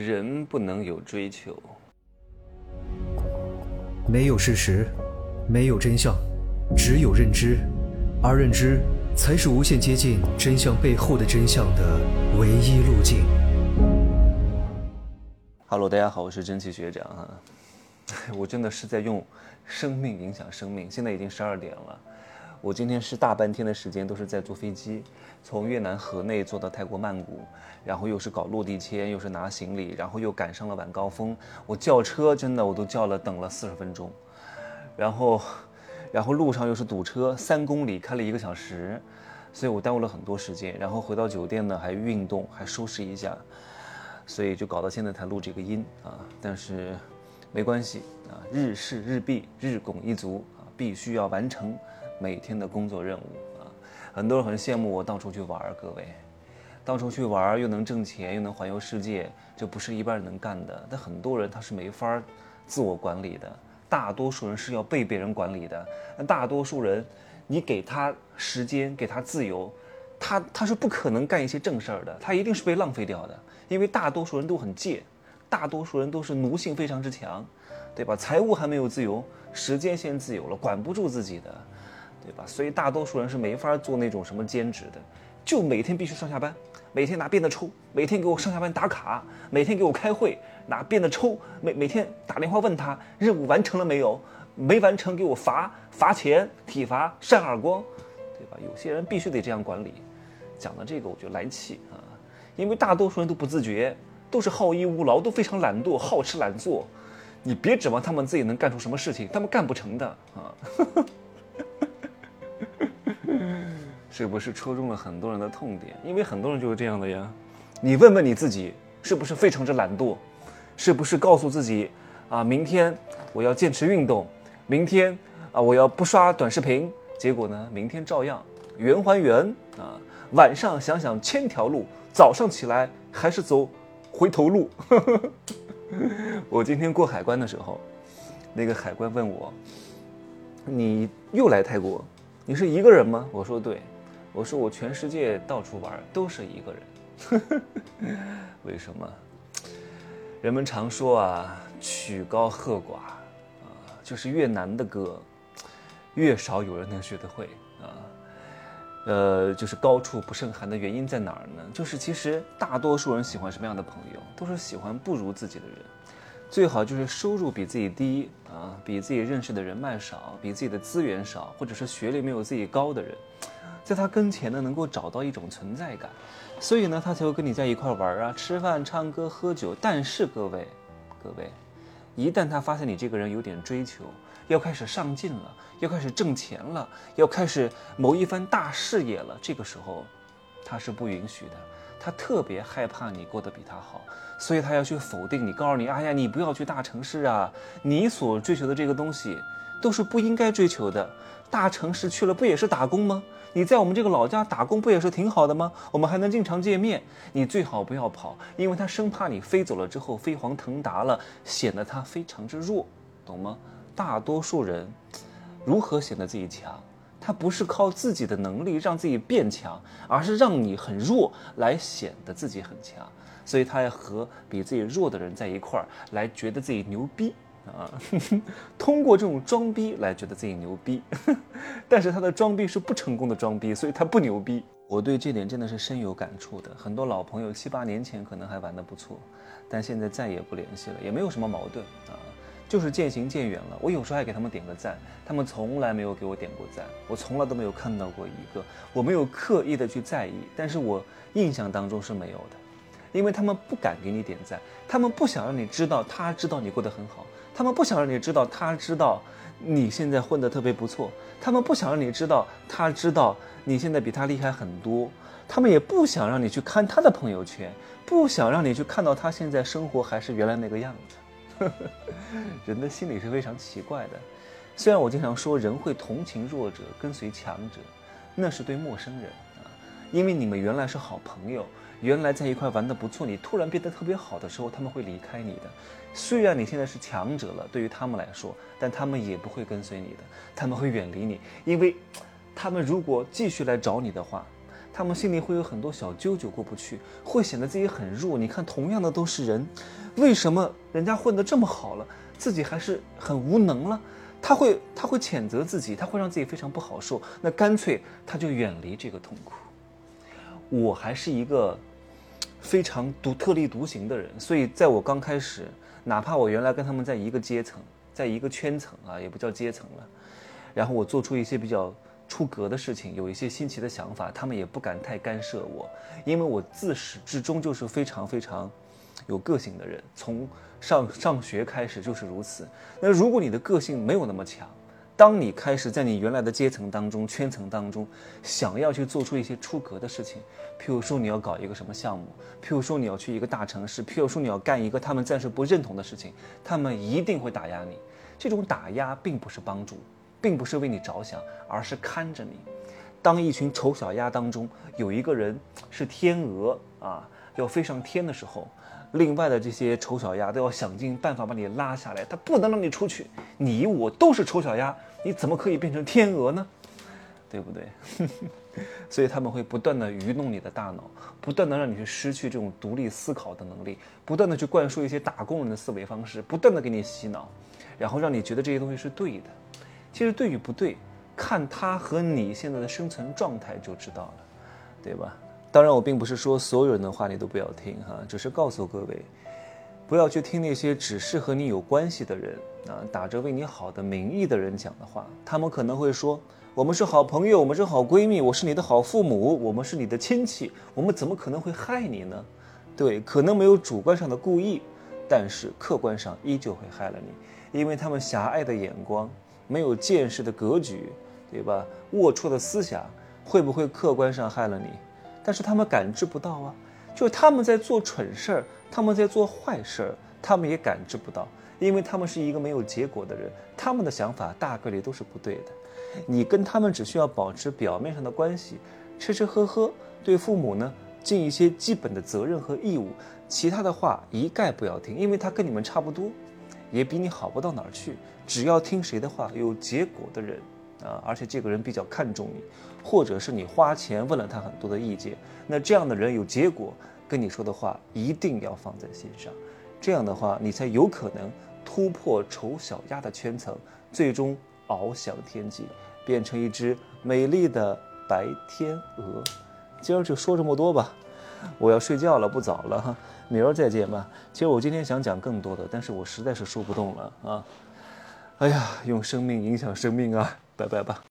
人不能有追求，没有事实，没有真相，只有认知，而认知才是无限接近真相背后的真相的唯一路径。Hello，大家好，我是蒸汽学长啊。我真的是在用生命影响生命。现在已经十二点了，我今天是大半天的时间都是在坐飞机，从越南河内坐到泰国曼谷。然后又是搞落地签，又是拿行李，然后又赶上了晚高峰。我叫车真的我都叫了，等了四十分钟。然后，然后路上又是堵车，三公里开了一个小时，所以我耽误了很多时间。然后回到酒店呢，还运动，还收拾一下，所以就搞到现在才录这个音啊。但是没关系啊，日事日毕，日拱一卒啊，必须要完成每天的工作任务啊。很多人很羡慕我到处去玩儿，各位。到处去玩儿又能挣钱又能环游世界，这不是一般人能干的。但很多人他是没法自我管理的，大多数人是要被别人管理的。那大多数人，你给他时间，给他自由，他他是不可能干一些正事儿的，他一定是被浪费掉的。因为大多数人都很贱，大多数人都是奴性非常之强，对吧？财务还没有自由，时间先自由了，管不住自己的，对吧？所以大多数人是没法做那种什么兼职的，就每天必须上下班。每天拿鞭子抽，每天给我上下班打卡，每天给我开会拿鞭子抽，每每天打电话问他任务完成了没有，没完成给我罚罚钱、体罚、扇耳光，对吧？有些人必须得这样管理。讲到这个我就来气啊，因为大多数人都不自觉，都是好逸恶劳，都非常懒惰、好吃懒做。你别指望他们自己能干出什么事情，他们干不成的啊。是不是戳中了很多人的痛点？因为很多人就是这样的呀。你问问你自己，是不是非常之懒惰？是不是告诉自己，啊，明天我要坚持运动，明天啊我要不刷短视频？结果呢，明天照样圆还原啊。晚上想想千条路，早上起来还是走回头路。我今天过海关的时候，那个海关问我：“你又来泰国？你是一个人吗？”我说：“对。”我说我全世界到处玩都是一个人，为什么？人们常说啊，曲高和寡啊，就是越难的歌，越少有人能学得会啊。呃，就是高处不胜寒的原因在哪儿呢？就是其实大多数人喜欢什么样的朋友，都是喜欢不如自己的人，最好就是收入比自己低啊，比自己认识的人脉少，比自己的资源少，或者是学历没有自己高的人。在他跟前呢，能够找到一种存在感，所以呢，他才会跟你在一块玩啊，吃饭、唱歌、喝酒。但是各位，各位，一旦他发现你这个人有点追求，要开始上进了，要开始挣钱了，要开始谋一番大事业了，这个时候，他是不允许的。他特别害怕你过得比他好，所以他要去否定你，告诉你：哎呀，你不要去大城市啊，你所追求的这个东西，都是不应该追求的。大城市去了不也是打工吗？你在我们这个老家打工不也是挺好的吗？我们还能经常见面。你最好不要跑，因为他生怕你飞走了之后飞黄腾达了，显得他非常之弱，懂吗？大多数人如何显得自己强？他不是靠自己的能力让自己变强，而是让你很弱来显得自己很强。所以他要和比自己弱的人在一块儿，来觉得自己牛逼。啊，通过这种装逼来觉得自己牛逼，但是他的装逼是不成功的装逼，所以他不牛逼。我对这点真的是深有感触的。很多老朋友七八年前可能还玩得不错，但现在再也不联系了，也没有什么矛盾啊，就是渐行渐远了。我有时候还给他们点个赞，他们从来没有给我点过赞，我从来都没有看到过一个，我没有刻意的去在意，但是我印象当中是没有的，因为他们不敢给你点赞，他们不想让你知道，他知道你过得很好。他们不想让你知道，他知道你现在混得特别不错。他们不想让你知道，他知道你现在比他厉害很多。他们也不想让你去看他的朋友圈，不想让你去看到他现在生活还是原来那个样子。人的心理是非常奇怪的。虽然我经常说人会同情弱者，跟随强者，那是对陌生人啊，因为你们原来是好朋友。原来在一块玩的不错，你突然变得特别好的时候，他们会离开你的。虽然你现在是强者了，对于他们来说，但他们也不会跟随你的，他们会远离你，因为，他们如果继续来找你的话，他们心里会有很多小揪揪过不去，会显得自己很弱。你看，同样的都是人，为什么人家混得这么好了，自己还是很无能了？他会他会谴责自己，他会让自己非常不好受。那干脆他就远离这个痛苦。我还是一个非常独特立独行的人，所以在我刚开始，哪怕我原来跟他们在一个阶层，在一个圈层啊，也不叫阶层了，然后我做出一些比较出格的事情，有一些新奇的想法，他们也不敢太干涉我，因为我自始至终就是非常非常有个性的人，从上上学开始就是如此。那如果你的个性没有那么强，当你开始在你原来的阶层当中、圈层当中，想要去做出一些出格的事情，譬如说你要搞一个什么项目，譬如说你要去一个大城市，譬如说你要干一个他们暂时不认同的事情，他们一定会打压你。这种打压并不是帮助，并不是为你着想，而是看着你。当一群丑小鸭当中有一个人是天鹅啊，要飞上天的时候。另外的这些丑小鸭都要想尽办法把你拉下来，他不能让你出去。你我都是丑小鸭，你怎么可以变成天鹅呢？对不对？所以他们会不断的愚弄你的大脑，不断的让你去失去这种独立思考的能力，不断的去灌输一些打工人的思维方式，不断的给你洗脑，然后让你觉得这些东西是对的。其实对与不对，看他和你现在的生存状态就知道了，对吧？当然，我并不是说所有人的话你都不要听哈，只是告诉各位，不要去听那些只是和你有关系的人啊，打着为你好的名义的人讲的话。他们可能会说，我们是好朋友，我们是好闺蜜，我是你的好父母，我们是你的亲戚，我们怎么可能会害你呢？对，可能没有主观上的故意，但是客观上依旧会害了你，因为他们狭隘的眼光，没有见识的格局，对吧？龌龊的思想，会不会客观上害了你？但是他们感知不到啊，就是他们在做蠢事儿，他们在做坏事儿，他们也感知不到，因为他们是一个没有结果的人，他们的想法大概率都是不对的。你跟他们只需要保持表面上的关系，吃吃喝喝，对父母呢尽一些基本的责任和义务，其他的话一概不要听，因为他跟你们差不多，也比你好不到哪儿去。只要听谁的话，有结果的人。啊，而且这个人比较看重你，或者是你花钱问了他很多的意见，那这样的人有结果，跟你说的话一定要放在心上，这样的话你才有可能突破丑小鸭的圈层，最终翱翔天际，变成一只美丽的白天鹅。今儿就说这么多吧，我要睡觉了，不早了哈，明儿再见吧。其实我今天想讲更多的，但是我实在是说不动了啊。哎呀，用生命影响生命啊！拜拜吧。